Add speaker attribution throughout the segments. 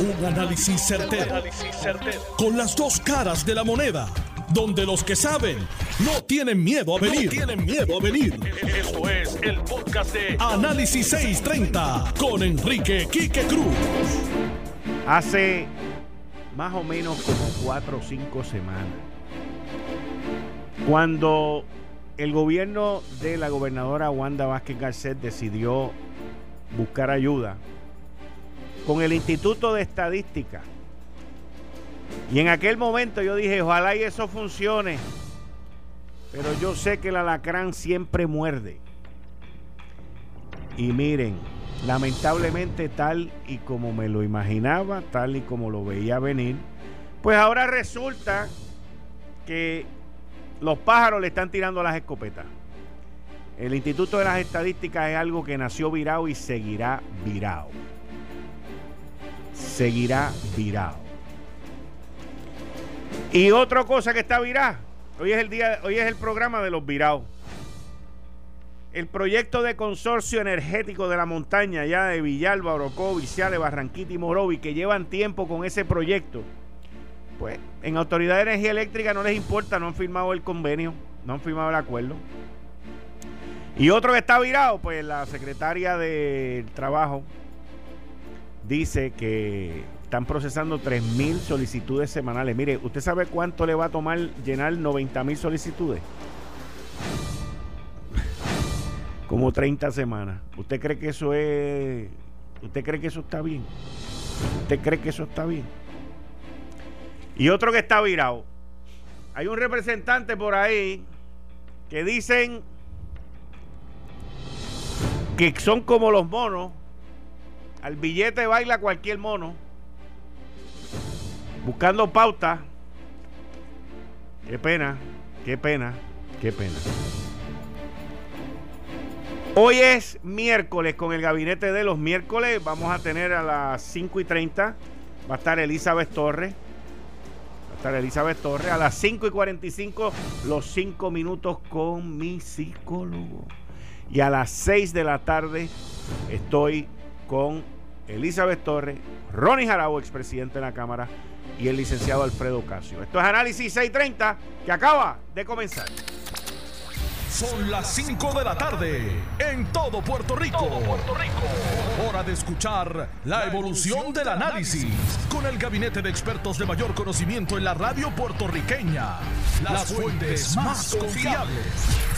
Speaker 1: Un análisis certero, Con las dos caras de la moneda. Donde los que saben no tienen miedo a venir. tienen miedo a venir. Esto es el podcast de Análisis 630 con Enrique Quique Cruz.
Speaker 2: Hace más o menos como cuatro o cinco semanas, cuando el gobierno de la gobernadora Wanda Vázquez Garcet decidió buscar ayuda con el Instituto de Estadística. Y en aquel momento yo dije, ojalá y eso funcione. Pero yo sé que el alacrán siempre muerde. Y miren, lamentablemente tal y como me lo imaginaba, tal y como lo veía venir, pues ahora resulta que los pájaros le están tirando las escopetas. El Instituto de las Estadísticas es algo que nació virado y seguirá virado. Seguirá virado. Y otra cosa que está virada. Hoy es el día, hoy es el programa de los virados. El proyecto de consorcio energético de la montaña ya de Villalba, Orocó, Viciales, Barranquita y Morovi, que llevan tiempo con ese proyecto, pues en Autoridad de Energía Eléctrica no les importa, no han firmado el convenio, no han firmado el acuerdo. Y otro que está virado, pues la secretaria del Trabajo dice que están procesando 3.000 solicitudes semanales. Mire, ¿usted sabe cuánto le va a tomar llenar 90.000 solicitudes? Como 30 semanas. ¿Usted cree que eso es... ¿Usted cree que eso está bien? ¿Usted cree que eso está bien? Y otro que está virado. Hay un representante por ahí que dicen que son como los monos. Al billete baila cualquier mono. Buscando pauta. Qué pena, qué pena, qué pena. Hoy es miércoles con el gabinete de los miércoles. Vamos a tener a las 5 y 30. Va a estar Elizabeth Torres. Va a estar Elizabeth Torres. A las 5 y 45, los 5 minutos con mi psicólogo. Y a las 6 de la tarde estoy con Elizabeth Torres, Ronnie Jarabo, expresidente de la Cámara, y el licenciado Alfredo Casio. Esto es Análisis 630 que acaba de comenzar.
Speaker 1: Son las 5 de la tarde en todo Puerto Rico. Puerto Rico. Hora de escuchar la evolución del análisis con el gabinete de expertos de mayor conocimiento en la radio puertorriqueña. Las fuentes más confiables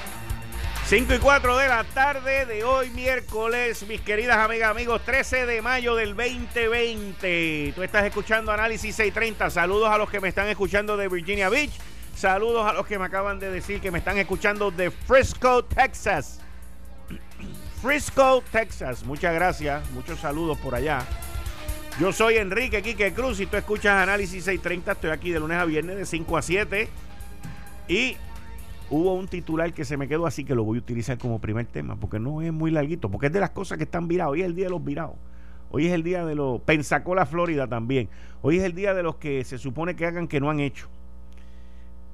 Speaker 2: 5 y 4 de la tarde de hoy, miércoles, mis queridas amigas, amigos, 13 de mayo del 2020. Tú estás escuchando Análisis 630. Saludos a los que me están escuchando de Virginia Beach. Saludos a los que me acaban de decir que me están escuchando de Frisco, Texas. Frisco, Texas. Muchas gracias. Muchos saludos por allá. Yo soy Enrique Quique Cruz y tú escuchas Análisis 630. Estoy aquí de lunes a viernes de 5 a 7. Y hubo un titular que se me quedó así que lo voy a utilizar como primer tema, porque no es muy larguito, porque es de las cosas que están viradas. Hoy es el día de los virados. Hoy es el día de los Pensacola, Florida también. Hoy es el día de los que se supone que hagan que no han hecho.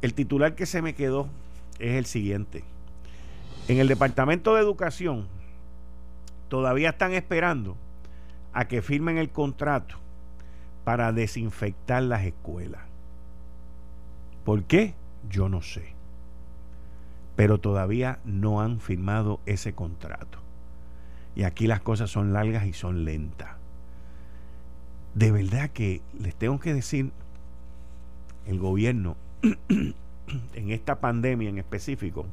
Speaker 2: El titular que se me quedó es el siguiente. En el Departamento de Educación todavía están esperando a que firmen el contrato para desinfectar las escuelas. ¿Por qué? Yo no sé pero todavía no han firmado ese contrato. Y aquí las cosas son largas y son lentas. De verdad que les tengo que decir, el gobierno, en esta pandemia en específico,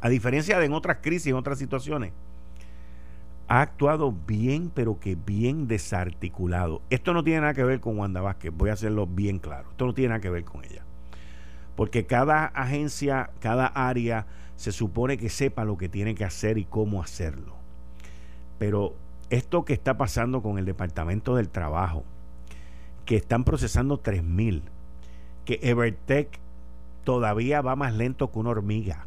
Speaker 2: a diferencia de en otras crisis, en otras situaciones, ha actuado bien, pero que bien desarticulado. Esto no tiene nada que ver con Wanda Vázquez, voy a hacerlo bien claro. Esto no tiene nada que ver con ella porque cada agencia, cada área se supone que sepa lo que tiene que hacer y cómo hacerlo. Pero esto que está pasando con el Departamento del Trabajo, que están procesando 3.000, que Evertech todavía va más lento que una hormiga,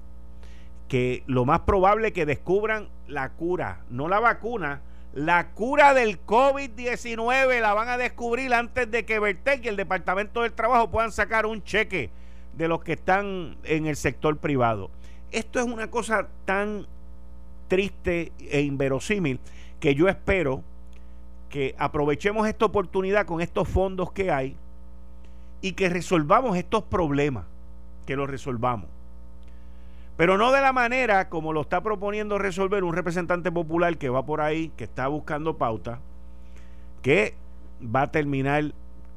Speaker 2: que lo más probable es que descubran la cura, no la vacuna, la cura del COVID-19 la van a descubrir antes de que Vertec y el Departamento del Trabajo puedan sacar un cheque de los que están en el sector privado. Esto es una cosa tan triste e inverosímil que yo espero que aprovechemos esta oportunidad con estos fondos que hay y que resolvamos estos problemas, que los resolvamos. Pero no de la manera como lo está proponiendo resolver un representante popular que va por ahí, que está buscando pauta, que va a terminar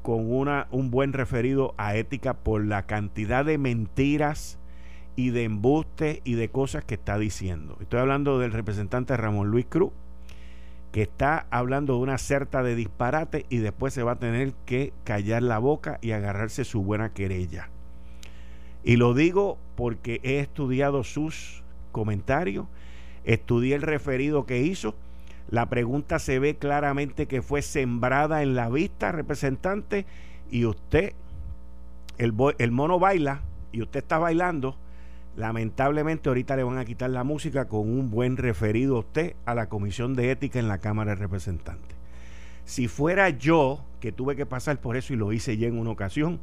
Speaker 2: con una, un buen referido a ética por la cantidad de mentiras y de embustes y de cosas que está diciendo. Estoy hablando del representante Ramón Luis Cruz, que está hablando de una certa de disparate y después se va a tener que callar la boca y agarrarse su buena querella. Y lo digo porque he estudiado sus comentarios, estudié el referido que hizo. La pregunta se ve claramente que fue sembrada en la vista, representante, y usted, el, el mono baila, y usted está bailando. Lamentablemente ahorita le van a quitar la música con un buen referido a usted a la Comisión de Ética en la Cámara de Representantes. Si fuera yo, que tuve que pasar por eso y lo hice ya en una ocasión,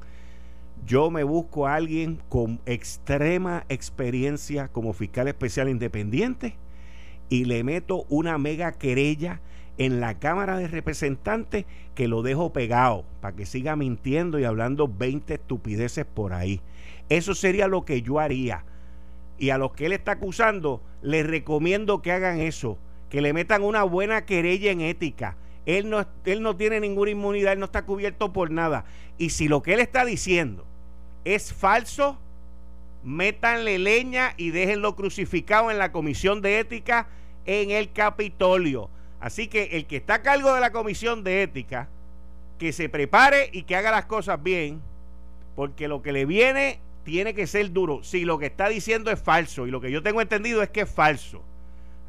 Speaker 2: yo me busco a alguien con extrema experiencia como fiscal especial independiente y le meto una mega querella en la Cámara de Representantes que lo dejo pegado para que siga mintiendo y hablando 20 estupideces por ahí. Eso sería lo que yo haría. Y a los que él está acusando, les recomiendo que hagan eso, que le metan una buena querella en ética. Él no, él no tiene ninguna inmunidad, él no está cubierto por nada. Y si lo que él está diciendo es falso, métanle leña y déjenlo crucificado en la comisión de ética en el Capitolio. Así que el que está a cargo de la comisión de ética, que se prepare y que haga las cosas bien, porque lo que le viene tiene que ser duro. Si lo que está diciendo es falso, y lo que yo tengo entendido es que es falso.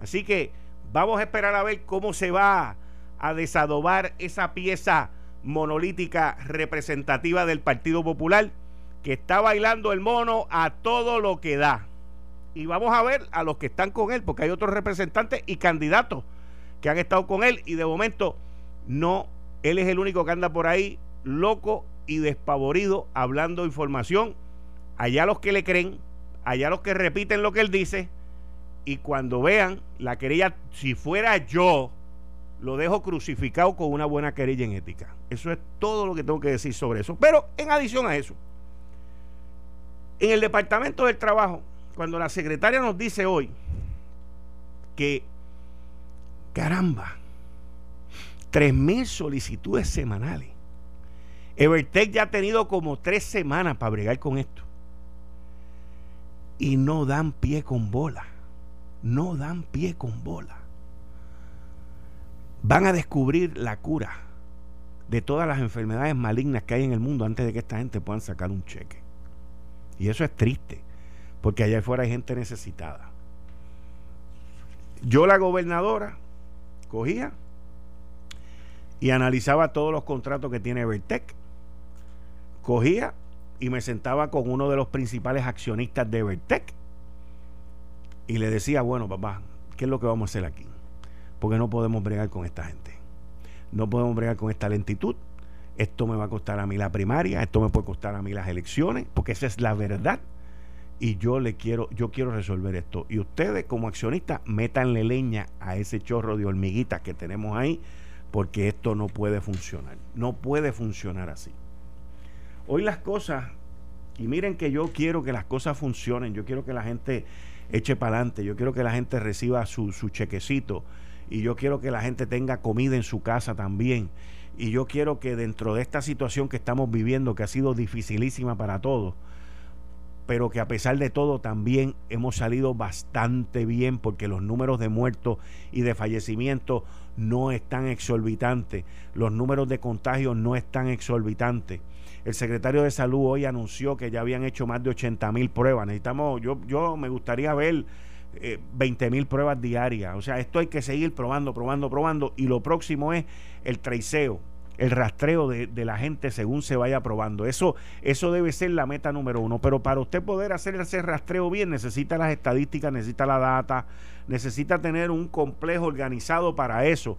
Speaker 2: Así que vamos a esperar a ver cómo se va a desadobar esa pieza monolítica representativa del Partido Popular que está bailando el mono a todo lo que da. Y vamos a ver a los que están con él, porque hay otros representantes y candidatos que han estado con él y de momento no, él es el único que anda por ahí loco y despavorido hablando información. Allá los que le creen, allá los que repiten lo que él dice y cuando vean la querella, si fuera yo, lo dejo crucificado con una buena querella en ética. Eso es todo lo que tengo que decir sobre eso. Pero en adición a eso, en el Departamento del Trabajo, cuando la secretaria nos dice hoy que, caramba, mil solicitudes semanales. Evertech ya ha tenido como tres semanas para bregar con esto. Y no dan pie con bola. No dan pie con bola. Van a descubrir la cura de todas las enfermedades malignas que hay en el mundo antes de que esta gente puedan sacar un cheque. Y eso es triste, porque allá afuera hay gente necesitada. Yo, la gobernadora, cogía y analizaba todos los contratos que tiene Vertec. Cogía y me sentaba con uno de los principales accionistas de Vertec y le decía, bueno, papá, ¿qué es lo que vamos a hacer aquí? Porque no podemos bregar con esta gente. No podemos bregar con esta lentitud esto me va a costar a mí la primaria, esto me puede costar a mí las elecciones, porque esa es la verdad. Y yo le quiero, yo quiero resolver esto. Y ustedes, como accionistas, métanle leña a ese chorro de hormiguitas que tenemos ahí, porque esto no puede funcionar. No puede funcionar así. Hoy las cosas, y miren que yo quiero que las cosas funcionen, yo quiero que la gente eche para adelante, yo quiero que la gente reciba su, su chequecito, y yo quiero que la gente tenga comida en su casa también y yo quiero que dentro de esta situación que estamos viviendo, que ha sido dificilísima para todos, pero que a pesar de todo también hemos salido bastante bien porque los números de muertos y de fallecimientos no están exorbitantes, los números de contagios no están exorbitantes. El secretario de Salud hoy anunció que ya habían hecho más de 80 mil pruebas. Necesitamos, yo, yo me gustaría ver 20 eh, mil pruebas diarias. O sea, esto hay que seguir probando, probando, probando. Y lo próximo es el traiceo, el rastreo de, la gente según se vaya probando. Eso, eso debe ser la meta número uno. Pero para usted poder hacer ese rastreo bien, necesita las estadísticas, necesita la data, necesita tener un complejo organizado para eso.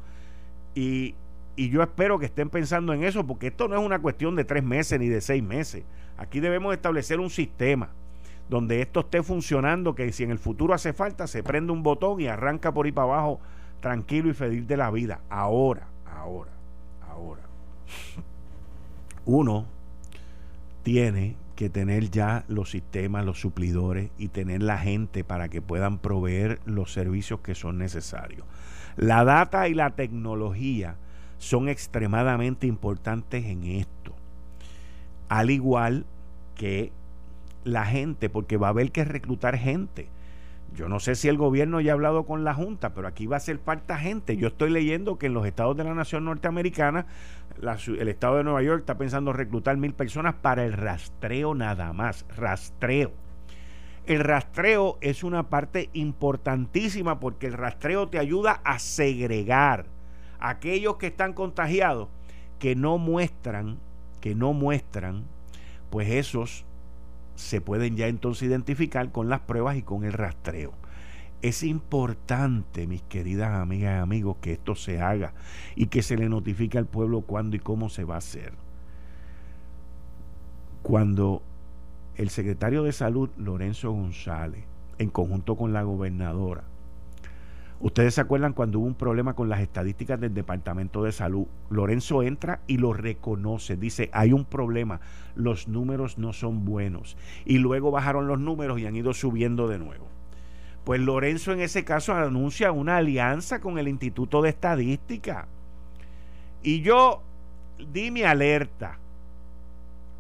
Speaker 2: Y yo espero que estén pensando en eso, porque esto no es una cuestión de tres meses ni de seis meses. Aquí debemos establecer un sistema donde esto esté funcionando, que si en el futuro hace falta, se prende un botón y arranca por ahí para abajo tranquilo y feliz de la vida. Ahora, ahora, ahora. Uno tiene que tener ya los sistemas, los suplidores y tener la gente para que puedan proveer los servicios que son necesarios. La data y la tecnología son extremadamente importantes en esto. Al igual que la gente, porque va a haber que reclutar gente. Yo no sé si el gobierno ya ha hablado con la Junta, pero aquí va a ser falta gente. Yo estoy leyendo que en los estados de la nación norteamericana, el estado de Nueva York está pensando reclutar mil personas para el rastreo nada más. Rastreo. El rastreo es una parte importantísima porque el rastreo te ayuda a segregar aquellos que están contagiados que no muestran, que no muestran, pues esos se pueden ya entonces identificar con las pruebas y con el rastreo. Es importante, mis queridas amigas y amigos, que esto se haga y que se le notifique al pueblo cuándo y cómo se va a hacer. Cuando el secretario de Salud, Lorenzo González, en conjunto con la gobernadora, Ustedes se acuerdan cuando hubo un problema con las estadísticas del Departamento de Salud. Lorenzo entra y lo reconoce. Dice, hay un problema, los números no son buenos. Y luego bajaron los números y han ido subiendo de nuevo. Pues Lorenzo en ese caso anuncia una alianza con el Instituto de Estadística. Y yo di mi alerta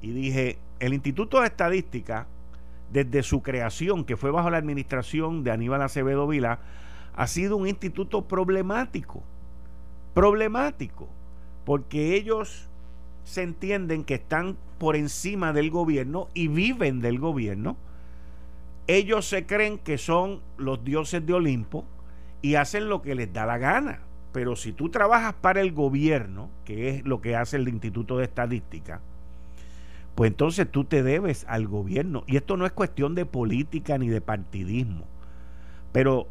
Speaker 2: y dije, el Instituto de Estadística, desde su creación, que fue bajo la administración de Aníbal Acevedo Vila, ha sido un instituto problemático, problemático, porque ellos se entienden que están por encima del gobierno y viven del gobierno. Ellos se creen que son los dioses de Olimpo y hacen lo que les da la gana. Pero si tú trabajas para el gobierno, que es lo que hace el Instituto de Estadística, pues entonces tú te debes al gobierno. Y esto no es cuestión de política ni de partidismo. Pero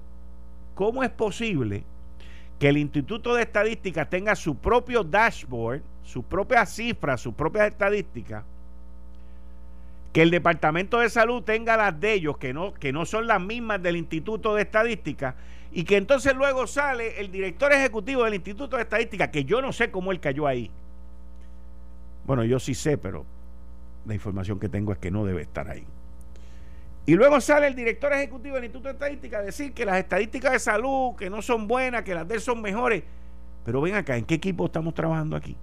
Speaker 2: ¿Cómo es posible que el Instituto de Estadística tenga su propio dashboard, su propia cifra, sus propias estadísticas? Que el Departamento de Salud tenga las de ellos, que no, que no son las mismas del Instituto de Estadística, y que entonces luego sale el director ejecutivo del Instituto de Estadística, que yo no sé cómo él cayó ahí. Bueno, yo sí sé, pero la información que tengo es que no debe estar ahí. Y luego sale el director ejecutivo del Instituto de Estadística a decir que las estadísticas de salud, que no son buenas, que las de él son mejores. Pero ven acá, ¿en qué equipo estamos trabajando aquí?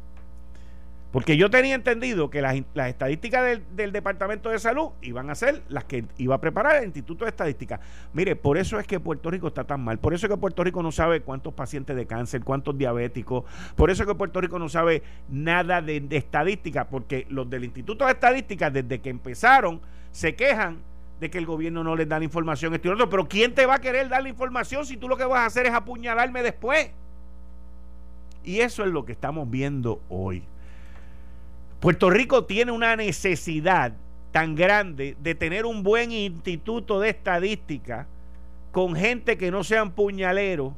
Speaker 2: Porque yo tenía entendido que las, estadísticas del, Departamento de Salud iban a ser las que iba a preparar el Instituto de Estadística. Mire, por eso es que Puerto Rico está tan mal. Por eso es que Puerto Rico no sabe cuántos pacientes de cáncer, cuántos diabéticos. Por eso es que Puerto Rico no sabe nada de, estadística. Porque los del Instituto de Estadística, desde que empezaron, se quejan de que el gobierno no les da la información este otro. Pero ¿quién te va a querer dar la información si tú lo que vas a hacer es apuñalarme después? Y eso es lo que estamos viendo hoy. Puerto Rico tiene una necesidad tan grande de tener un buen instituto de estadística con gente que no sean puñaleros,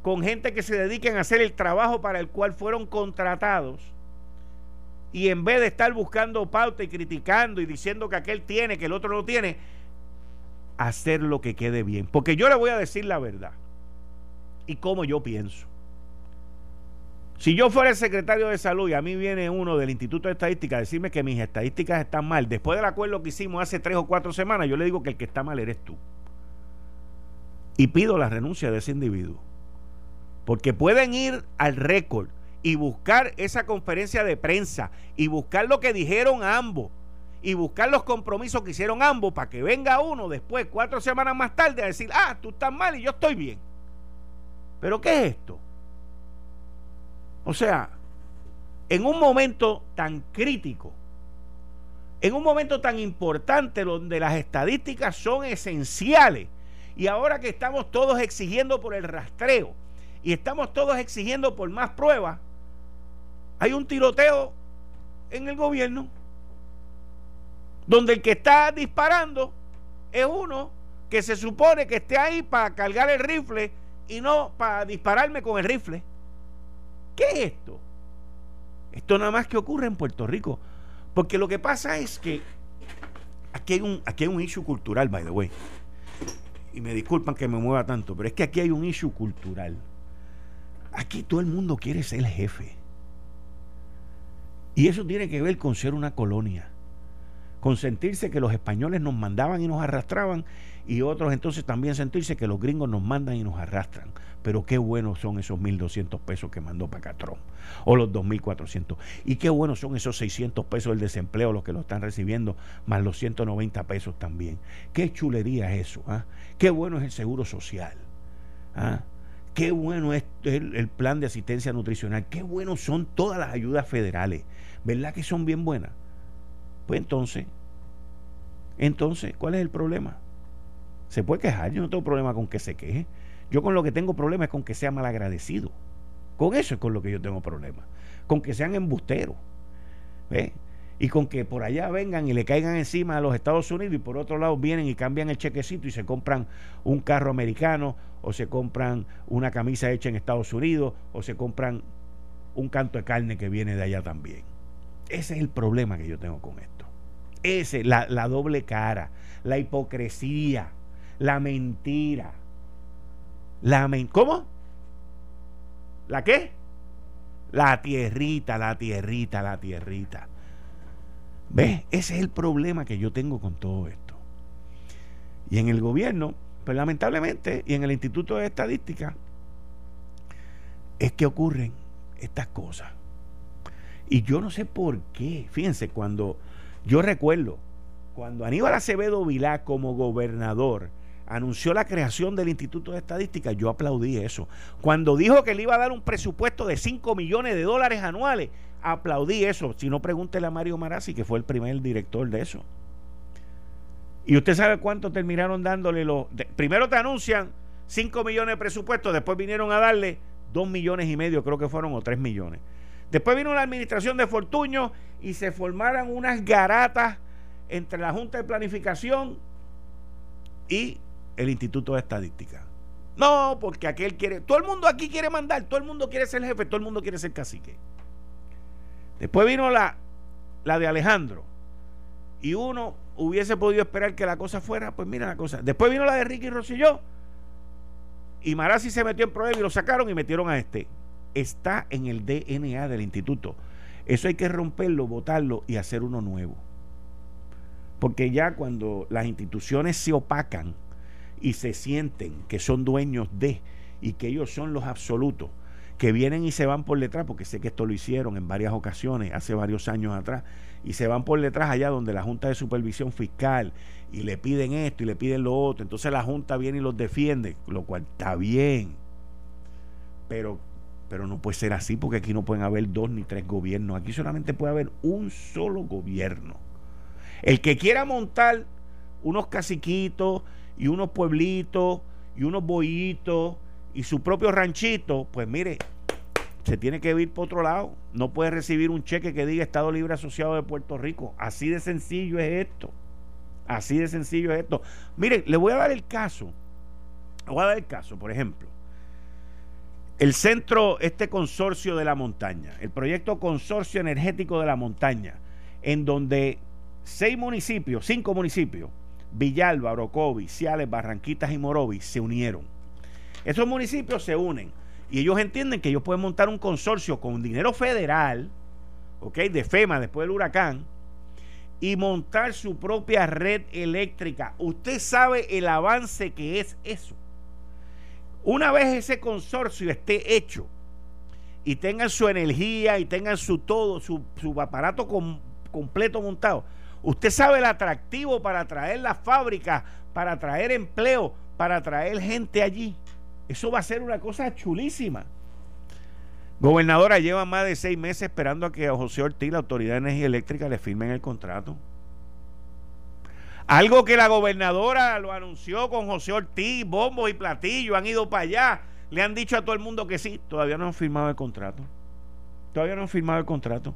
Speaker 2: con gente que se dediquen a hacer el trabajo para el cual fueron contratados. Y en vez de estar buscando pauta y criticando y diciendo que aquel tiene, que el otro no tiene, hacer lo que quede bien. Porque yo le voy a decir la verdad y cómo yo pienso. Si yo fuera el secretario de salud y a mí viene uno del Instituto de Estadística a decirme que mis estadísticas están mal, después del acuerdo que hicimos hace tres o cuatro semanas, yo le digo que el que está mal eres tú. Y pido la renuncia de ese individuo. Porque pueden ir al récord y buscar esa conferencia de prensa y buscar lo que dijeron ambos y buscar los compromisos que hicieron ambos para que venga uno después, cuatro semanas más tarde, a decir, ah, tú estás mal y yo estoy bien. Pero ¿qué es esto? O sea, en un momento tan crítico, en un momento tan importante donde las estadísticas son esenciales, y ahora que estamos todos exigiendo por el rastreo y estamos todos exigiendo por más pruebas, hay un tiroteo en el gobierno donde el que está disparando es uno que se supone que esté ahí para cargar el rifle y no para dispararme con el rifle. ¿Qué es esto? Esto nada más que ocurre en Puerto Rico. Porque lo que pasa es que aquí hay un, aquí un issue cultural, by the way. Y me disculpan que me mueva tanto, pero es que aquí hay un issue cultural. Aquí todo el mundo quiere ser el jefe. Y eso tiene que ver con ser una colonia. Con sentirse que los españoles nos mandaban y nos arrastraban y otros entonces también sentirse que los gringos nos mandan y nos arrastran. Pero qué buenos son esos 1.200 pesos que mandó Pacatrón o los 2.400. Y qué buenos son esos 600 pesos del desempleo, los que lo están recibiendo, más los 190 pesos también. Qué chulería es eso. ¿ah? Qué bueno es el seguro social. ¿ah? Qué bueno es el, plan de asistencia nutricional. Qué buenos son todas las ayudas federales. ¿Verdad que son bien buenas? Pues entonces, entonces, ¿cuál es el problema? Se puede quejar, yo no tengo problema con que se queje. Yo con lo que tengo problema es con que sea malagradecido. Con eso es con lo que yo tengo problema. Con que sean embusteros. Y con que por allá vengan y le caigan encima a los Estados Unidos y por otro lado vienen y cambian el chequecito y se compran un carro americano o se compran una camisa hecha en Estados Unidos o se compran un canto de carne que viene de allá también. Ese es el problema que yo tengo con esto. Ese, la, la doble cara, la hipocresía, la mentira. La ¿Cómo? ¿La qué? La tierrita, la tierrita, la tierrita. ¿Ves? Ese es el problema que yo tengo con todo esto. Y en el gobierno, pues lamentablemente, y en el Instituto de Estadística, es que ocurren estas cosas. Y yo no sé por qué. Fíjense, cuando yo recuerdo, cuando Aníbal Acevedo Vilá como gobernador anunció la creación del Instituto de Estadística, yo aplaudí eso. Cuando dijo que le iba a dar un presupuesto de 5 millones de dólares anuales, aplaudí eso. Si no, pregúntele a Mario Marazzi, que fue el primer director de eso. Y usted sabe cuánto terminaron dándole los... primero te anuncian 5 millones de presupuesto, después vinieron a darle 2 millones y medio, creo que fueron, o 3 millones. Después vino la administración de Fortuño y se formaron unas garatas entre la Junta de Planificación y el Instituto de Estadística. No, porque aquel quiere, todo el mundo aquí quiere mandar, todo el mundo quiere ser jefe, todo el mundo quiere ser cacique. Después vino la, la de Alejandro y uno hubiese podido esperar que la cosa fuera, pues mira la cosa. Después vino la de Ricky Rosselló y Marazzi se metió en problema y lo sacaron y metieron a este está en el DNA del instituto. Eso hay que romperlo, votarlo y hacer uno nuevo. Porque ya cuando las instituciones se opacan y se sienten que son dueños de y que ellos son los absolutos, que vienen y se van por detrás, porque sé que esto lo hicieron en varias ocasiones, hace varios años atrás, y se van por detrás allá donde la Junta de Supervisión Fiscal y le piden esto y le piden lo otro, entonces la Junta viene y los defiende, lo cual está bien, pero pero no puede ser así porque aquí no pueden haber dos ni tres gobiernos. Aquí solamente puede haber un solo gobierno. El que quiera montar unos caciquitos y unos pueblitos y unos bollitos y su propio ranchito, pues mire, se tiene que ir por otro lado. No puede recibir un cheque que diga Estado Libre Asociado de Puerto Rico. Así de sencillo es esto. Así de sencillo es esto. Mire, le voy a dar el caso. Le voy a dar el caso, por ejemplo. El centro, este consorcio de la montaña, el proyecto Consorcio Energético de la Montaña, en donde seis municipios, cinco municipios, Villalba, Orocovi, Ciales, Barranquitas y Morovis, se unieron. Esos municipios se unen y ellos entienden que ellos pueden montar un consorcio con dinero federal, ¿ok? De FEMA después del huracán, y montar su propia red eléctrica. Usted sabe el avance que es eso. Una vez ese consorcio esté hecho y tengan su energía y tengan su todo, su, aparato completo montado, usted sabe el atractivo para traer la fábrica, para traer empleo, para traer gente allí. Eso va a ser una cosa chulísima. Gobernadora lleva más de seis meses esperando a que José Ortiz, la Autoridad de Energía Eléctrica, le firmen el contrato. Algo que la gobernadora lo anunció con José Ortiz, bombo y platillo, han ido para allá, le han dicho a todo el mundo que sí, todavía no han firmado el contrato. Todavía no han firmado el contrato.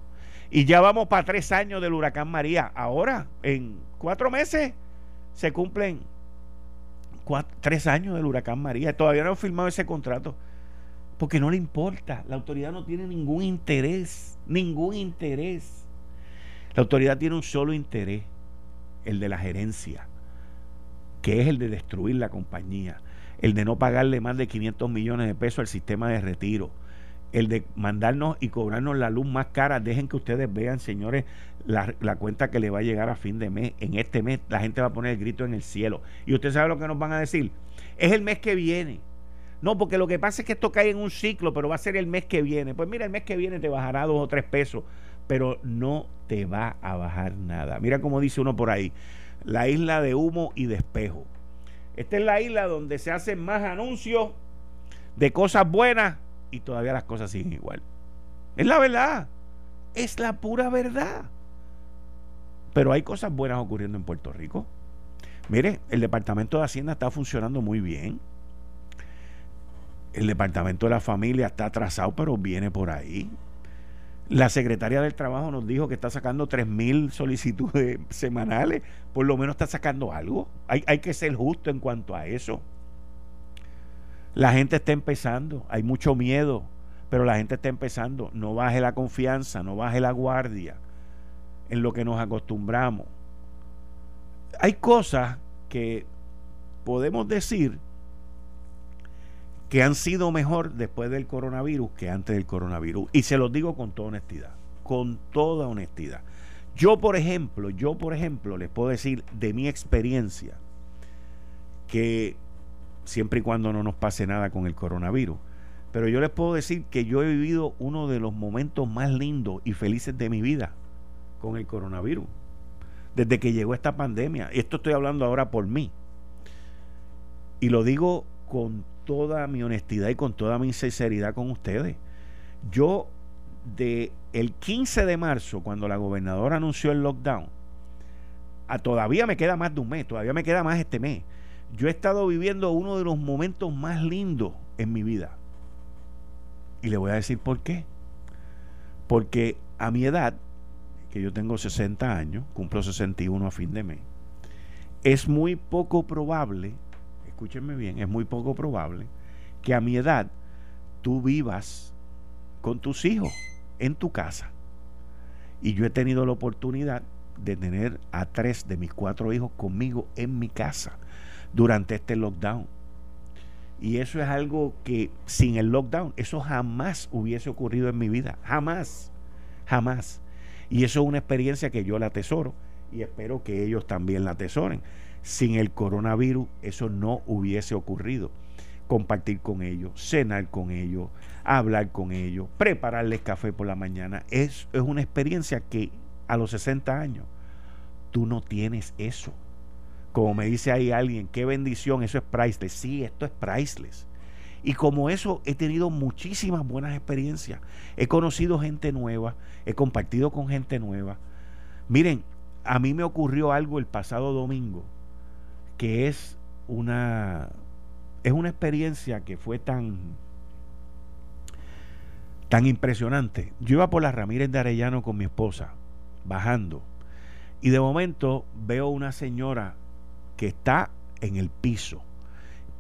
Speaker 2: Y ya vamos para tres años del huracán María. Ahora, en cuatro meses, se cumplen tres años del huracán María. Todavía no han firmado ese contrato. Porque no le importa. La autoridad no tiene ningún interés. Ningún interés. La autoridad tiene un solo interés. El de la gerencia. Que es el de destruir la compañía. El de no pagarle más de 500 millones de pesos al sistema de retiro el de mandarnos y cobrarnos la luz más cara. Dejen que ustedes vean, señores, la, cuenta que le va a llegar a fin de mes. En este mes la gente va a poner el grito en el cielo. Y usted sabe lo que nos van a decir. Es el mes que viene. No, porque lo que pasa es que esto cae en un ciclo, pero va a ser el mes que viene. Pues mira, el mes que viene te bajará dos o tres pesos, pero no te va a bajar nada. Mira como dice uno por ahí, la isla de humo y de espejo. Esta es la isla donde se hacen más anuncios de cosas buenas y todavía las cosas siguen igual. Es la verdad. Es la pura verdad. Pero hay cosas buenas ocurriendo en Puerto Rico. Mire, el Departamento de Hacienda está funcionando muy bien. El Departamento de la Familia está atrasado, pero viene por ahí. La secretaria del Trabajo nos dijo que está sacando 3.000 solicitudes semanales. Por lo menos está sacando algo. Hay, hay que ser justo en cuanto a eso. La gente está empezando, hay mucho miedo, pero la gente está empezando. No baje la confianza, no baje la guardia en lo que nos acostumbramos. Hay cosas que podemos decir que han sido mejor después del coronavirus que antes del coronavirus. Y se los digo con toda honestidad, con toda honestidad. Yo, por ejemplo, yo, por ejemplo, les puedo decir de mi experiencia que siempre y cuando no nos pase nada con el coronavirus. Pero yo les puedo decir que yo he vivido uno de los momentos más lindos y felices de mi vida con el coronavirus. Desde que llegó esta pandemia. Esto estoy hablando ahora por mí. Y lo digo con toda mi honestidad y con toda mi sinceridad con ustedes. Yo de el 15 de marzo, cuando la gobernadora anunció el lockdown, a todavía me queda más de un mes, todavía me queda más este mes yo he estado viviendo uno de los momentos más lindos en mi vida. Y le voy a decir por qué. Porque a mi edad, que yo tengo 60 años, cumplo 61 a fin de mes, es muy poco probable, escúchenme bien, es muy poco probable que a mi edad tú vivas con tus hijos en tu casa. Y yo he tenido la oportunidad de tener a tres de mis cuatro hijos conmigo en mi casa durante este lockdown. Y eso es algo que sin el lockdown, eso jamás hubiese ocurrido en mi vida. Jamás. Jamás. Y eso es una experiencia que yo la atesoro y espero que ellos también la atesoren. Sin el coronavirus, eso no hubiese ocurrido. Compartir con ellos, cenar con ellos, hablar con ellos, prepararles café por la mañana. Es, es una experiencia que a los 60 años tú no tienes eso. Como me dice ahí alguien, qué bendición, eso es priceless. Sí, esto es priceless. Y como eso he tenido muchísimas buenas experiencias. He conocido gente nueva, he compartido con gente nueva. Miren, a mí me ocurrió algo el pasado domingo que es una es una experiencia que fue tan tan impresionante. Yo iba por las Ramírez de Arellano con mi esposa, bajando, y de momento veo una señora que está en el piso,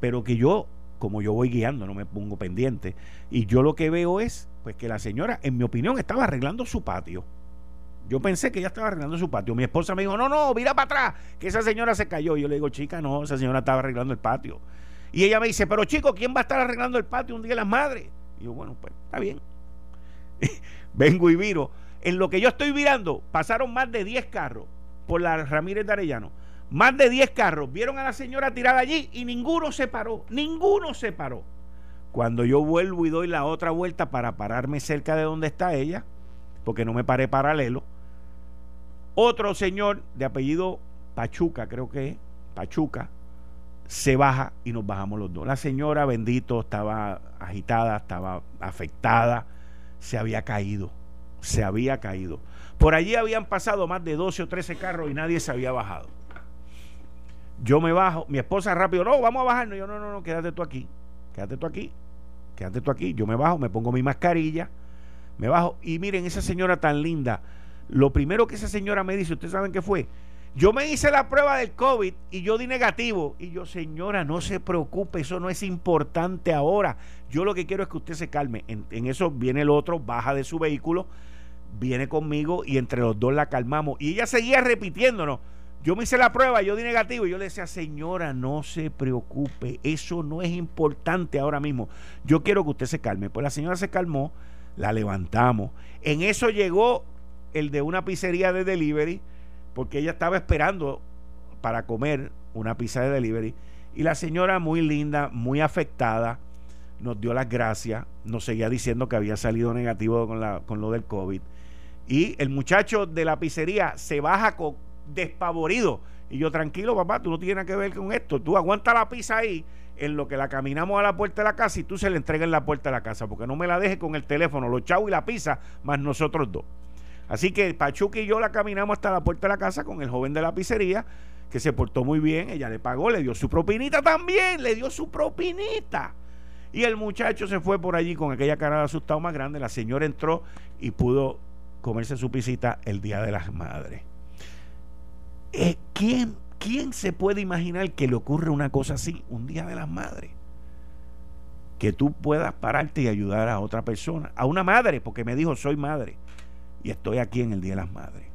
Speaker 2: pero que yo, como yo voy guiando, no me pongo pendiente, y yo lo que veo es, pues que la señora, en mi opinión, estaba arreglando su patio. Yo pensé que ella estaba arreglando su patio. Mi esposa me dijo, no, no, mira para atrás, que esa señora se cayó. Yo le digo, chica, no, esa señora estaba arreglando el patio. Y ella me dice, pero chico, ¿quién va a estar arreglando el patio un día de las madres? Y yo, bueno, pues está bien. Vengo y viro. En lo que yo estoy virando, pasaron más de 10 carros por la Ramírez de Arellano más de 10 carros vieron a la señora tirada allí y ninguno se paró, ninguno se paró. Cuando yo vuelvo y doy la otra vuelta para pararme cerca de donde está ella, porque no me paré paralelo, otro señor de apellido Pachuca, creo que es, Pachuca, se baja y nos bajamos los dos. La señora, bendito, estaba agitada, estaba afectada, se había caído, se había caído. Por allí habían pasado más de 12 o 13 carros y nadie se había bajado. Yo me bajo, mi esposa rápido, no, vamos a bajarnos. Yo, no, no, no, quédate tú aquí, quédate tú aquí, quédate tú aquí. Yo me bajo, me pongo mi mascarilla, Me bajo y miren, esa señora tan linda, lo primero que esa señora me dice, ¿ustedes saben qué fue? Yo me hice la prueba del COVID y yo di negativo. Y yo, señora, no se preocupe, eso no es importante ahora. Yo lo que quiero es que usted se calme. En, eso viene el otro, baja de su vehículo, viene conmigo y entre los dos la calmamos. Y ella seguía repitiéndonos. Yo me hice la prueba, yo di negativo y yo le decía, señora, no se preocupe, eso no es importante ahora mismo. Yo quiero que usted se calme. Pues la señora se calmó, la levantamos. En eso llegó el de una pizzería de delivery porque ella estaba esperando para comer una pizza de delivery y la señora muy linda, muy afectada, nos dio las gracias, nos seguía diciendo que había salido negativo con, la, con lo del COVID. Y el muchacho de la pizzería se baja despavorido. Y yo, tranquilo, papá, tú no tienes nada que ver con esto. Tú aguanta la pizza ahí en lo que la caminamos a la puerta de la casa y tú se la entregas en la puerta de la casa, porque no me la dejes con el teléfono, los chavos y la pizza, más nosotros dos. Así que Pachuca y yo la caminamos hasta la puerta de la casa con el joven de la pizzería, que se portó muy bien, ella le pagó, le dio su propinita también, le dio su propinita. Y el muchacho se fue por allí con aquella cara de asustado más grande, la señora entró y pudo comerse su pisita el Día de las Madres. Eh, ¿quién, ¿Quién se puede imaginar que le ocurre una cosa así, un Día de las Madres? Que tú puedas pararte y ayudar a otra persona, a una madre, porque me dijo, soy madre y estoy aquí en el Día de las Madres.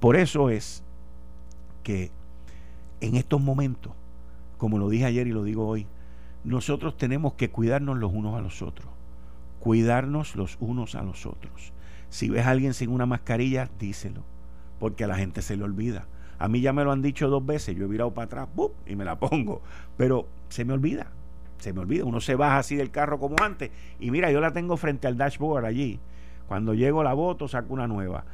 Speaker 2: Por eso es que en estos momentos, como lo dije ayer y lo digo hoy, nosotros tenemos que cuidarnos los unos a los otros. Cuidarnos los unos a los otros. Si ves a alguien sin una mascarilla, díselo, porque a la gente se le olvida. A mí ya me lo han dicho dos veces, yo he virado para atrás y me la pongo, pero se me olvida se me olvida, uno se baja así del carro como antes y mira, yo la tengo frente al dashboard allí. Cuando llego la voto, saco una nueva.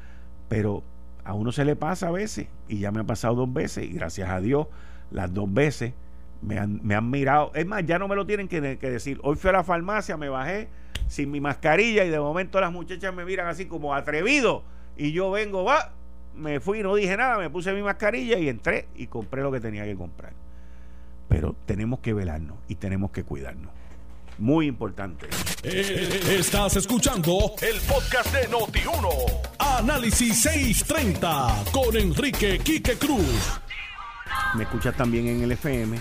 Speaker 2: Pero a uno se le pasa a veces y ya me ha pasado dos veces y gracias a Dios las dos veces me han, me han mirado. Es más, ya no me lo tienen que, decir. Hoy fui a la farmacia, me bajé sin mi mascarilla y de momento las muchachas me miran así como atrevido y yo vengo, va, me fui, no dije nada, me puse mi mascarilla y entré y compré lo que tenía que comprar. Pero tenemos que velarnos y tenemos que cuidarnos. Muy importante.
Speaker 1: Eh, estás escuchando el podcast de Noti1. Análisis 630 con Enrique Quique Cruz.
Speaker 2: Me escuchas también en el FM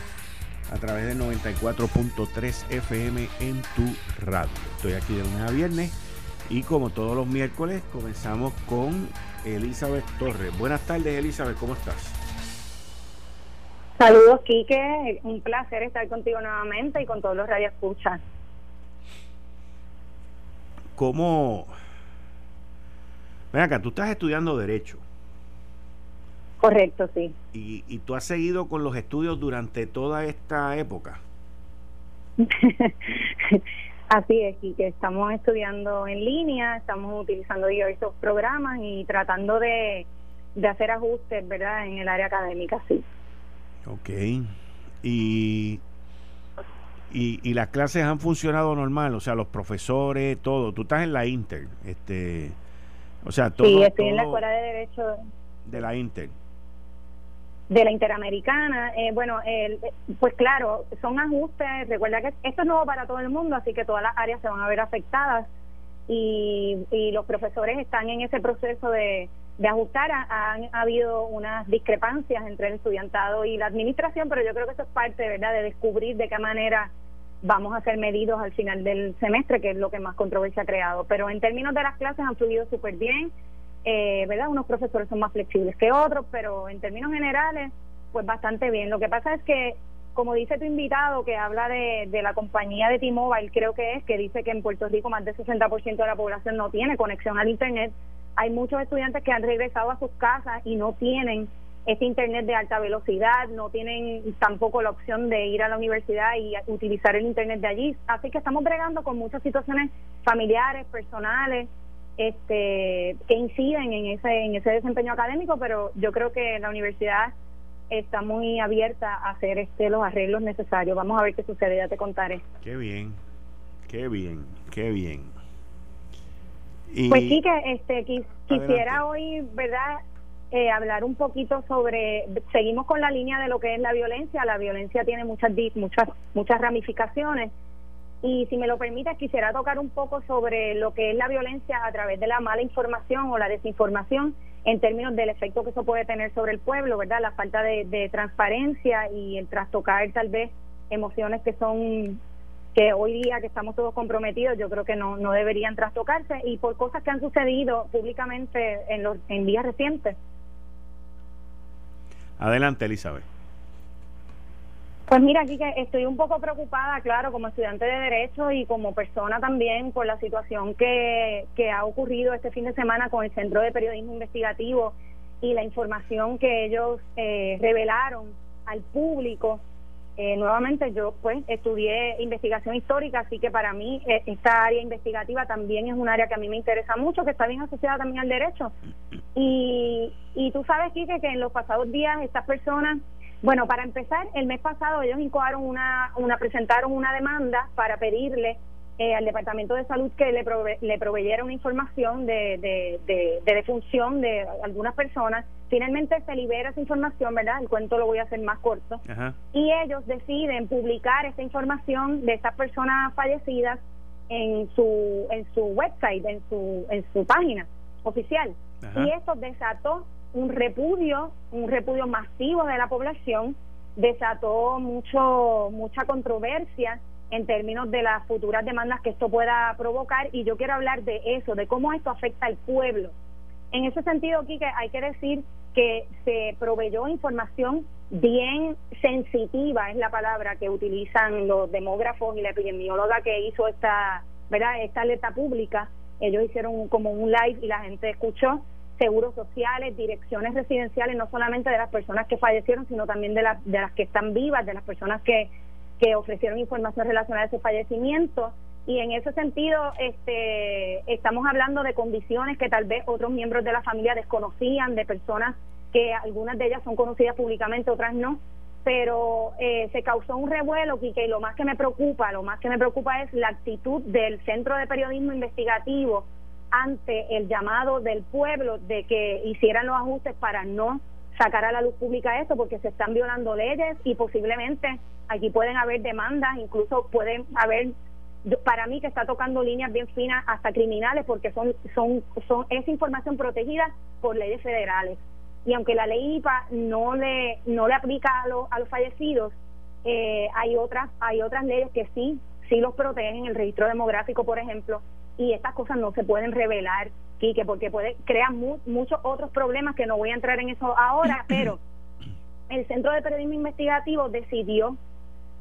Speaker 2: a través del 94.3 FM en tu radio. Estoy aquí de lunes a viernes y como todos los miércoles comenzamos con Elizabeth Torres. Buenas tardes Elizabeth, ¿cómo estás?
Speaker 3: Saludos, Quique. Un placer estar contigo nuevamente y con todos los radioescuchas.
Speaker 2: ¿Cómo? Ven acá, tú estás estudiando Derecho.
Speaker 3: Correcto, sí.
Speaker 2: ¿Y, ¿Y tú has seguido con los estudios durante toda esta época?
Speaker 3: Así es, Quique. Estamos estudiando en línea, estamos utilizando diversos programas y tratando de, de hacer ajustes, ¿verdad?, en el área académica, sí.
Speaker 2: Ok. Y, y, las clases han funcionado normal, o sea, los profesores, todo. Tú estás en la Inter, este, o sea, todo.
Speaker 3: Sí, estoy en la Escuela de Derecho.
Speaker 2: De la Inter.
Speaker 3: De la Interamericana. Eh, bueno, el, pues claro, son ajustes. Recuerda que esto es nuevo para todo el mundo, así que todas las áreas se van a ver afectadas. Y, y los profesores están en ese proceso de de ajustar. han habido unas discrepancias entre el estudiantado y la administración, pero yo creo que eso es parte, ¿verdad?, de descubrir de qué manera vamos a ser medidos al final del semestre, que es lo que más controversia ha creado. Pero en términos de las clases han fluido súper bien, eh, ¿verdad? Unos profesores son más flexibles que otros, pero en términos generales, pues bastante bien. Lo que pasa es que, como dice tu invitado, que habla de, de la compañía de T-Mobile, creo que es, que dice que en Puerto Rico más del 60% de la población no tiene conexión al Internet, hay muchos estudiantes que han regresado a sus casas y no tienen este internet de alta velocidad, no tienen tampoco la opción de ir a la universidad y utilizar el internet de allí. Así que estamos bregando con muchas situaciones familiares, personales, este, que inciden en ese, en ese desempeño académico, pero yo creo que la universidad está muy abierta a hacer este los arreglos necesarios. Vamos a ver qué sucede, ya te contaré.
Speaker 2: Qué bien, qué bien, qué bien
Speaker 3: pues sí, que este, quisiera hoy, ¿verdad? Eh, hablar un poquito sobre, seguimos con la línea de lo que es la violencia, la violencia tiene muchas, muchas, muchas ramificaciones Y si me lo permite, quisiera tocar un poco sobre lo que es la violencia a través de la mala información o la desinformación en términos del efecto que eso puede tener sobre el pueblo, ¿verdad? La falta de, transparencia y el trastocar tal vez emociones que son que hoy día que estamos todos comprometidos, yo creo que no, no deberían trastocarse y por cosas que han sucedido públicamente en los en días recientes.
Speaker 2: Adelante, Elizabeth.
Speaker 3: Pues mira, aquí que estoy un poco preocupada, claro, como estudiante de Derecho y como persona también por la situación que, que ha ocurrido este fin de semana con el Centro de Periodismo Investigativo y la información que ellos eh, revelaron al público. Eh, nuevamente yo pues estudié investigación histórica, así que para mí eh, esta área investigativa también es un área que a mí me interesa mucho, que está bien asociada también al derecho. Y, y tú sabes, Quique, que en los pasados días estas personas bueno, para empezar, el mes pasado ellos incoaron una, una presentaron una demanda para pedirle eh, al Departamento de Salud que le, le proveyera una información de, de, de, defunción de algunas personas. Finalmente se libera esa información, ¿verdad? El cuento lo voy a hacer más corto. Y ellos deciden publicar esta información de estas personas fallecidas en su en su website, en su en su página oficial. Y eso desató un repudio, un repudio masivo de la población, desató mucho mucha controversia en términos de las futuras demandas que esto pueda provocar y yo quiero hablar de eso, de cómo esto afecta al pueblo. En ese sentido, Quique, hay que decir que se proveyó información bien sensitiva, es la palabra que utilizan los demógrafos y la epidemióloga que hizo esta, ¿verdad? esta alerta pública. Ellos hicieron como un live y la gente escuchó seguros sociales, direcciones residenciales, no solamente de las personas que fallecieron, sino también de, las de las que están vivas, de las personas que, que ofrecieron información relacionada a ese fallecimiento. Y en ese sentido, este, estamos hablando de condiciones que tal vez otros miembros de la familia desconocían, de personas que algunas de ellas son conocidas públicamente, otras no, pero eh, se causó un revuelo, y y lo más que me preocupa, lo más que me preocupa es la actitud del Centro de Periodismo Investigativo ante el llamado del pueblo de que hicieran los ajustes para no sacar a la luz pública esto porque se están violando leyes y posiblemente aquí pueden haber demandas, incluso pueden haber para mí que está tocando líneas bien finas hasta criminales porque son son son es información protegida por leyes federales. Y aunque la ley IPA no le no le aplica a, a los fallecidos eh, hay otras hay otras leyes que sí sí los protegen el registro demográfico por ejemplo y estas cosas no se pueden revelar, Quique, porque puede crear muchos otros problemas que no voy a entrar en eso ahora, pero el Centro de Periodismo Investigativo decidió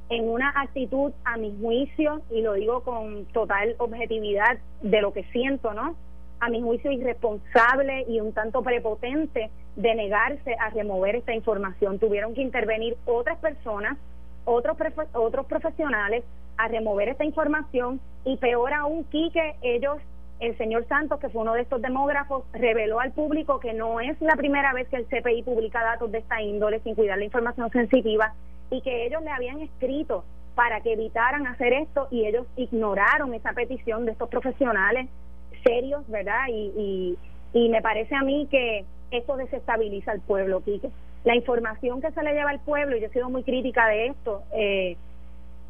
Speaker 3: en una actitud, a mi juicio, y lo digo con total objetividad de lo que siento, ¿no? A mi juicio irresponsable y un tanto prepotente de negarse a remover esta información. Tuvieron que intervenir otras personas, otros, otros profesionales, a remover esta información y peor aún, Quique, ellos, el señor Santos, que fue uno de estos demógrafos, reveló al público que no es la primera vez que el CPI publica datos de esta índole sin cuidar la información sensitiva y que ellos le habían escrito para que evitaran hacer esto y ellos ignoraron esa petición de estos profesionales serios, ¿verdad? Y, y, y me parece a mí que esto desestabiliza al pueblo, Quique. La información que se le lleva al pueblo, y yo he sido muy crítica de esto, eh,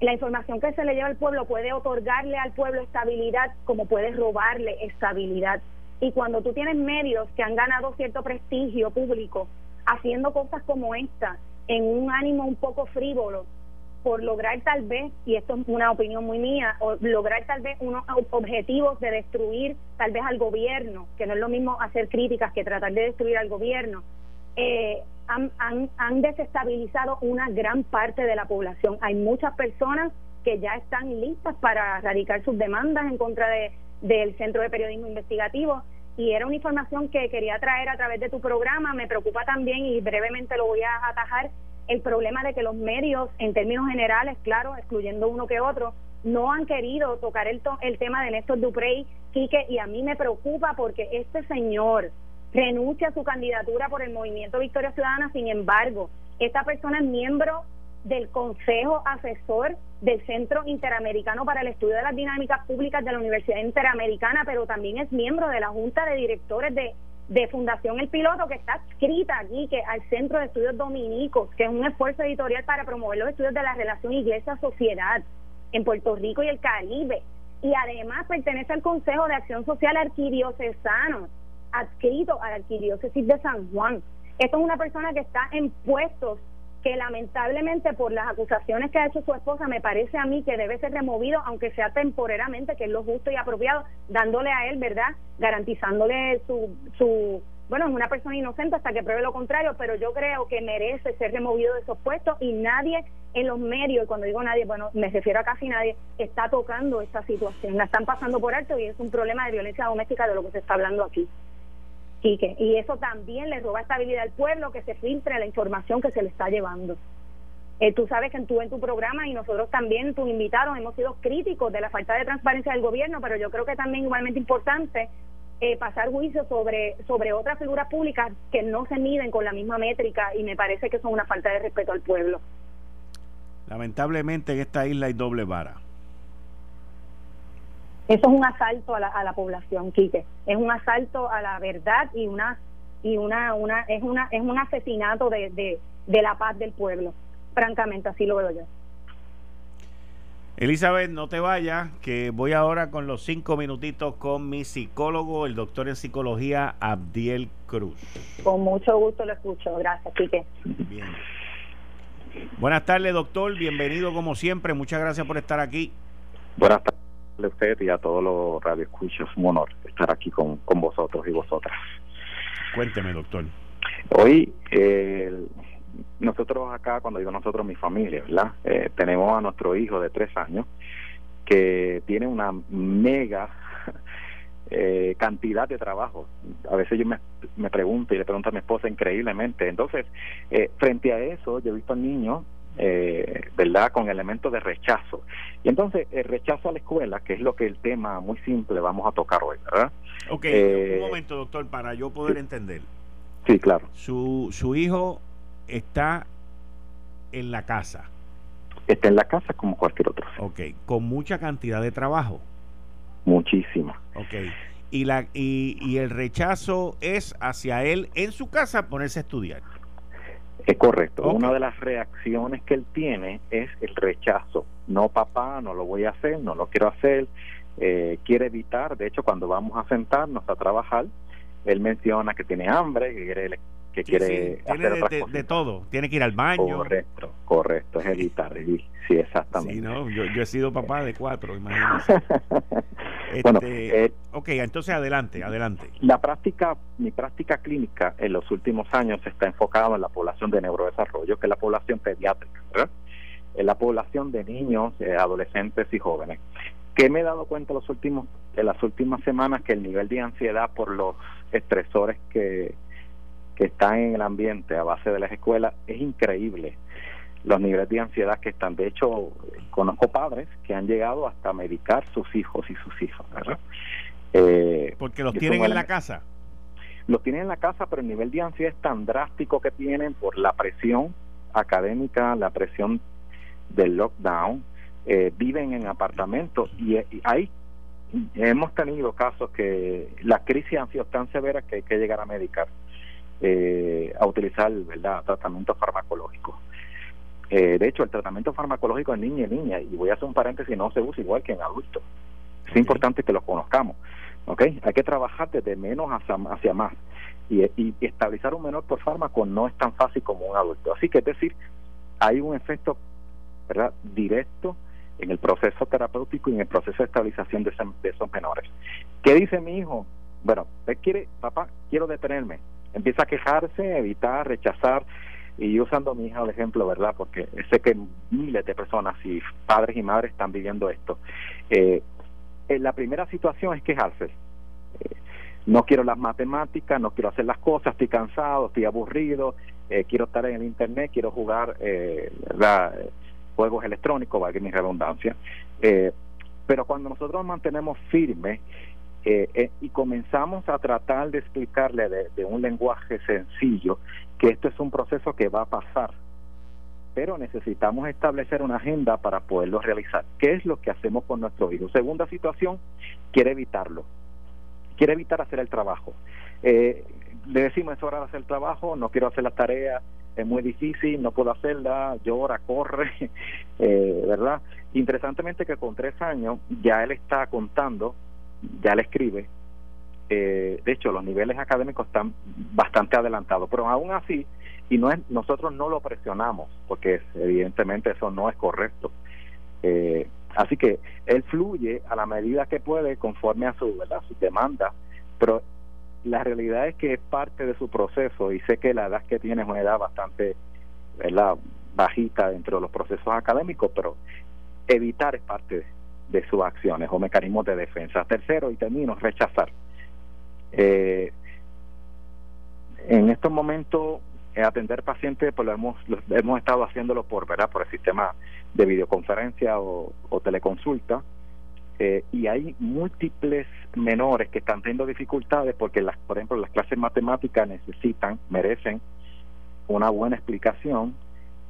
Speaker 3: la información que se le lleva al pueblo puede otorgarle al pueblo estabilidad como puede robarle estabilidad. Y cuando tú tienes medios que han ganado cierto prestigio público haciendo cosas como esta, en un ánimo un poco frívolo, por lograr tal vez, y esto es una opinión muy mía, o lograr tal vez unos objetivos de destruir tal vez al gobierno, que no es lo mismo hacer críticas que tratar de destruir al gobierno, eh, han, han, desestabilizado una gran parte de la población. Hay muchas personas que ya están listas para radicar sus demandas en contra de, del Centro de Periodismo Investigativo y era una información que quería traer a través de tu programa. Me preocupa también, y brevemente lo voy a atajar, el problema de que los medios, en términos generales, claro, excluyendo uno que otro, no han querido tocar el, el tema de Néstor Duprey, Quique, y a mí me preocupa porque este señor, renuncia a su candidatura por el movimiento Victoria Ciudadana, sin embargo, esta persona es miembro del Consejo Asesor del Centro Interamericano para el Estudio de las Dinámicas Públicas de la Universidad Interamericana, pero también es miembro de la Junta de Directores de, de Fundación El Piloto, que está escrita aquí que al Centro de Estudios Dominicos, que es un esfuerzo editorial para promover los estudios de la relación iglesia-sociedad. en Puerto Rico y el Caribe. Y además pertenece al Consejo de Acción Social Arquidiocesano, adscrito a la Arquidiócesis de San Juan. Esto es una persona que está en puestos que lamentablemente por las acusaciones que ha hecho su esposa me parece a mí que debe ser removido aunque sea temporeramente que es lo justo y apropiado dándole a él verdad garantizándole su su bueno es una persona inocente hasta que pruebe lo contrario pero yo creo que merece ser removido de esos puestos y nadie en los medios y cuando digo nadie bueno me refiero a casi nadie está tocando esta situación. La están pasando por alto y es un problema de violencia doméstica de lo que se está hablando aquí y eso también le roba estabilidad al pueblo, que se filtre la información que se le está llevando. Eh, tú sabes que tú en tu programa y nosotros también, tus invitados, hemos sido críticos de la falta de transparencia del gobierno, pero yo creo que también igualmente importante eh, pasar juicio sobre, sobre otras figuras públicas que no se miden con la misma métrica y me parece que son una falta de respeto al pueblo.
Speaker 2: Lamentablemente en esta isla hay doble vara.
Speaker 3: Eso es un asalto a la, a la población, Quique. Es un asalto a la verdad y una y una una es una es un asesinato de, de, de la paz del pueblo. Francamente, así lo veo yo.
Speaker 2: Elizabeth, no te vayas, que voy ahora con los cinco minutitos con mi psicólogo, el doctor en psicología Abdiel Cruz.
Speaker 3: Con mucho gusto lo escucho. Gracias, Quique. Bien.
Speaker 2: Buenas tardes, doctor. Bienvenido como siempre. Muchas gracias por estar aquí.
Speaker 4: Buenas tardes a usted y a todos los radioescuchos. Un honor estar aquí con, con vosotros y vosotras.
Speaker 2: Cuénteme, doctor.
Speaker 4: Hoy, eh, nosotros acá, cuando digo nosotros, mi familia, ¿verdad? Eh, tenemos a nuestro hijo de tres años que tiene una mega eh, cantidad de trabajo. A veces yo me, me, pregunto y le pregunto a mi esposa increíblemente. Entonces, eh, frente a eso, yo he visto al niño eh, ¿verdad? Con elementos de rechazo. Y entonces, el rechazo a la escuela, que es lo que el tema muy simple vamos a tocar hoy, ¿verdad?
Speaker 2: Ok, eh, un momento, doctor, para yo poder entender.
Speaker 4: Sí, claro.
Speaker 2: Su, su hijo está en la casa.
Speaker 4: Está en la casa como cualquier otro.
Speaker 2: Ok, con mucha cantidad de trabajo.
Speaker 4: Muchísima.
Speaker 2: Ok. Y, la, y, y el rechazo es hacia él en su casa ponerse a estudiar.
Speaker 4: Es correcto. Una de las reacciones que él tiene es el rechazo. No, papá, no lo voy a hacer, no lo quiero hacer. Eh, quiere evitar, de hecho, cuando vamos a sentarnos a trabajar, él menciona que tiene hambre, que quiere que quiere
Speaker 2: hacer de, todo, tiene que ir al baño.
Speaker 4: Correcto, correcto, es evitar, sí, exactamente. Sí,
Speaker 2: no, yo, he sido papá de cuatro, imagínese. bueno, este, eh, ok, entonces adelante, adelante.
Speaker 4: La práctica, mi práctica clínica en los últimos años está enfocada en la población de neurodesarrollo, que es la población pediátrica, ¿verdad? En la población de niños, eh, adolescentes y jóvenes. Que me he dado cuenta los últimos, en las últimas semanas que el nivel de ansiedad por los estresores que que están en el ambiente a base de las escuelas es increíble los niveles de ansiedad que están. De hecho, conozco padres que han llegado hasta medicar sus hijos y sus hijas, ¿verdad?
Speaker 2: Eh, Porque los tienen en la casa.
Speaker 4: Los tienen en la casa, pero el nivel de ansiedad es tan drástico que tienen por la presión académica, la presión del lockdown, eh, viven en apartamentos y, y ahí hemos tenido casos que la crisis han sido tan severa que hay que llegar a medicar eh, a utilizar ¿verdad? tratamiento farmacológico. Eh, de hecho, el tratamiento farmacológico en niña y niña, y voy a hacer un paréntesis, no se usa igual que en adultos. Es importante que lo conozcamos. ¿Okay? Hay que trabajar desde menos hacia, hacia más. Y, y, estabilizar un menor por fármaco no es tan fácil como un adulto. Así que es decir, hay un efecto ¿verdad? directo en el proceso terapéutico y en el proceso de estabilización de, de esos menores. ¿Qué dice mi hijo? Bueno, él quiere, papá, quiero detenerme empieza a quejarse, evitar, rechazar, y usando mi hija de ejemplo, ¿verdad? Porque sé que miles de personas y padres y madres están viviendo esto. Eh, eh la primera situación es quejarse. Eh, no quiero las matemáticas, no quiero hacer las cosas, estoy cansado, estoy aburrido, eh, quiero estar en el internet, quiero jugar eh, juegos electrónicos, valga mi redundancia. pero cuando nosotros mantenemos firme eh, eh, y comenzamos a tratar de explicarle de, un lenguaje sencillo que esto es un proceso que va a pasar, pero necesitamos establecer una agenda para poderlo realizar. ¿Qué es lo que hacemos con nuestro hijo? Segunda situación, quiere evitarlo, quiere evitar hacer el trabajo. Eh, le decimos es hora de hacer el trabajo, no quiero hacer la tarea, es muy difícil, no puedo hacerla, llora, corre, ¿verdad? Interesantemente que con tres años ya él está contando, ya le escribe. Eh, de hecho, los niveles académicos están bastante adelantados, pero aún así, y no es, nosotros no lo presionamos, porque evidentemente eso no es correcto. Eh, así que él fluye a la medida que puede conforme a su, ¿verdad? su demanda, pero la realidad es que es parte de su proceso y sé que la edad que tiene es una edad bastante ¿verdad? bajita dentro de los procesos académicos, pero evitar es parte de, sus acciones o mecanismos de defensa. Tercero, y termino, rechazar. Eh, en estos momentos, atender pacientes, pues lo hemos, hemos estado haciéndolo por, ¿verdad? por el sistema de videoconferencia o, teleconsulta. Eh, y hay múltiples menores que están teniendo dificultades porque, las, por ejemplo, las clases matemáticas necesitan, merecen una buena explicación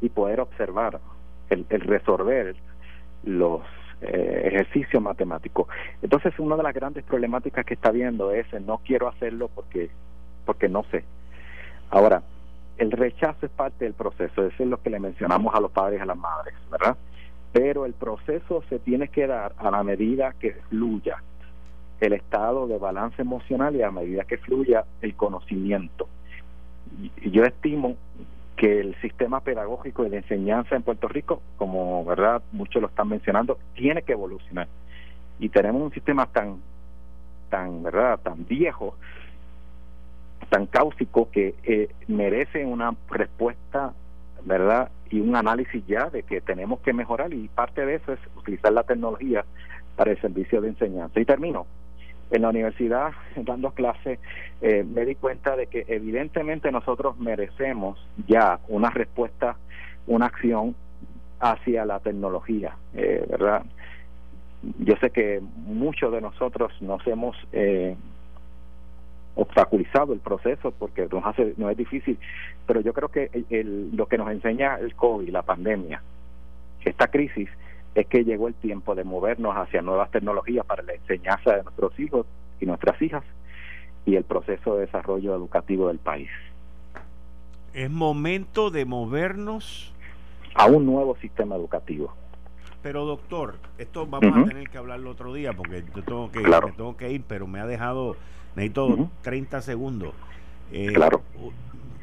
Speaker 4: y poder observar el, resolver los eh, ejercicios matemáticos. Entonces, una de las grandes problemáticas que está viendo es no quiero hacerlo porque porque no sé. Ahora, el rechazo es parte del proceso, eso es lo que le mencionamos a los padres y a las madres, ¿verdad? Pero el proceso se tiene que dar a la medida que fluya el estado de balance emocional y a medida que fluya el conocimiento. Yo estimo que el sistema pedagógico y de enseñanza en Puerto Rico, como verdad muchos lo están mencionando, tiene que evolucionar. Y tenemos un sistema tan, tan verdad, tan viejo, tan cáustico que eh, merece una respuesta, verdad, y un análisis ya de que tenemos que mejorar y parte de eso es utilizar la tecnología para el servicio de enseñanza. Y termino en la universidad dando clases eh, me di cuenta de que evidentemente nosotros merecemos ya una respuesta, una acción hacia la tecnología, eh, ¿verdad? Yo sé que muchos de nosotros nos hemos eh, obstaculizado el proceso porque nos hace no es difícil, pero yo creo que lo que nos enseña el COVID, la pandemia, esta crisis, es que llegó el tiempo de movernos hacia nuevas tecnologías para la enseñanza de nuestros hijos y nuestras hijas y el proceso de desarrollo educativo del país.
Speaker 2: Es momento de movernos
Speaker 4: a un nuevo sistema educativo.
Speaker 2: Pero doctor, esto vamos a tener que hablarlo otro día porque yo tengo que, tengo que ir, pero me ha dejado, necesito 30 segundos.
Speaker 4: Eh, claro.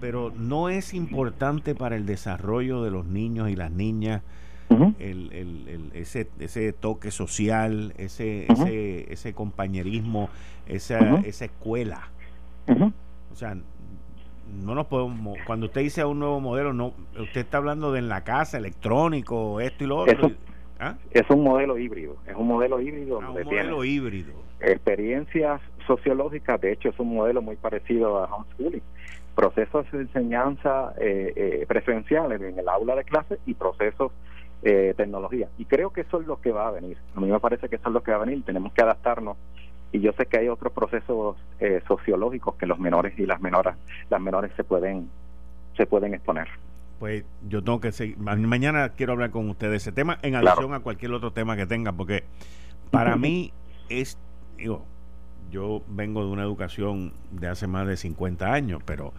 Speaker 2: Pero no es importante para el desarrollo de los niños y las niñas el, el, ese, ese toque social, ese, ese, ese compañerismo, esa, esa escuela. O sea, no nos podemos, cuando usted dice un nuevo modelo, no usted está hablando de en la casa, electrónico, esto y lo otro.
Speaker 4: ¿Ah? Es un modelo híbrido, es un modelo híbrido.
Speaker 2: Ah, un modelo híbrido.
Speaker 4: Experiencias sociológicas, de hecho es un modelo muy parecido a homeschooling. Procesos de enseñanza eh, eh, presenciales en el aula de clase y procesos eh, tecnología. Y creo que eso es lo que va a venir. A mí me parece que eso es lo que va a venir. Tenemos que adaptarnos. Y yo sé que hay otros procesos eh, sociológicos que los menores y las menores, las menores se pueden, se pueden exponer.
Speaker 2: Pues yo tengo que seguir. Mañana quiero hablar con ustedes de ese tema en adición a cualquier otro tema que tenga, porque para mí es, digo, yo vengo de una educación de hace más de 50 años, pero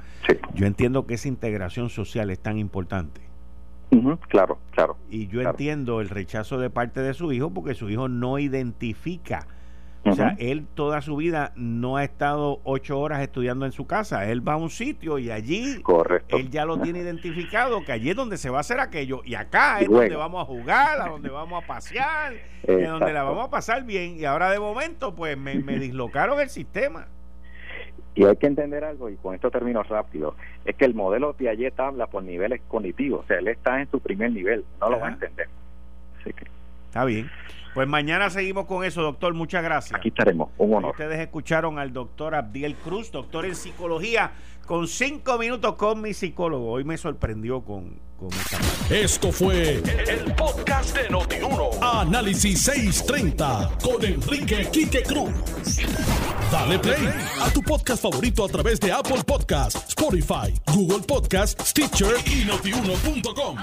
Speaker 2: yo entiendo que esa integración social es tan importante
Speaker 4: claro, claro.
Speaker 2: Y yo entiendo el rechazo de parte de su hijo porque su hijo no identifica. O sea, él toda su vida no ha estado ocho horas estudiando en su casa. Él va a un sitio y allí él ya lo tiene identificado, que allí es donde se va a hacer aquello. Y acá es donde vamos a jugar, a donde vamos a pasear, es donde la vamos a pasar bien. Y ahora de momento, pues me, me dislocaron el sistema.
Speaker 4: Y hay que entender algo, y con esto termino rápido, es que el modelo Piaget habla por niveles cognitivos, o sea, él está en su primer nivel, no lo va a entender. Así que.
Speaker 2: Está bien. Pues mañana seguimos con eso, doctor. Muchas gracias.
Speaker 4: Aquí estaremos. Un honor.
Speaker 2: Ustedes escucharon al doctor Abdiel Cruz, doctor en psicología, con cinco minutos con mi psicólogo. Hoy me sorprendió con, con
Speaker 1: Esto fue el, podcast de Notiuno. Análisis 630 con Enrique Quique Cruz. Dale play a tu podcast favorito a través de Apple Podcasts, Spotify, Google Podcasts, Stitcher y notiuno.com.